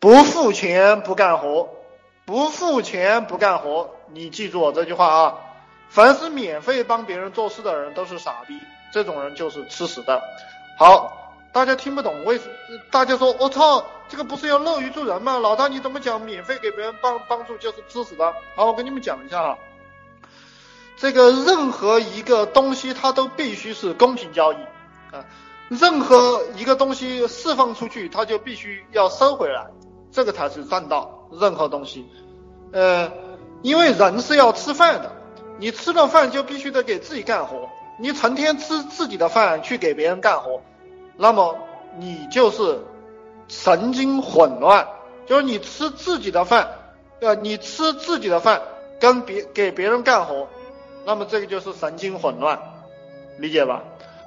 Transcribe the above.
不付钱不干活，不付钱不干活。你记住我这句话啊！凡是免费帮别人做事的人都是傻逼，这种人就是吃屎的。好，大家听不懂为什？大家说我操，这个不是要乐于助人吗？老大你怎么讲免费给别人帮帮助就是吃屎的？好，我跟你们讲一下哈。这个任何一个东西它都必须是公平交易啊，任何一个东西释放出去，它就必须要收回来，这个才是正道。任何东西，呃，因为人是要吃饭的。你吃了饭就必须得给自己干活，你成天吃自己的饭去给别人干活，那么你就是神经混乱，就是你吃自己的饭，呃，你吃自己的饭跟别给别人干活，那么这个就是神经混乱，理解吧？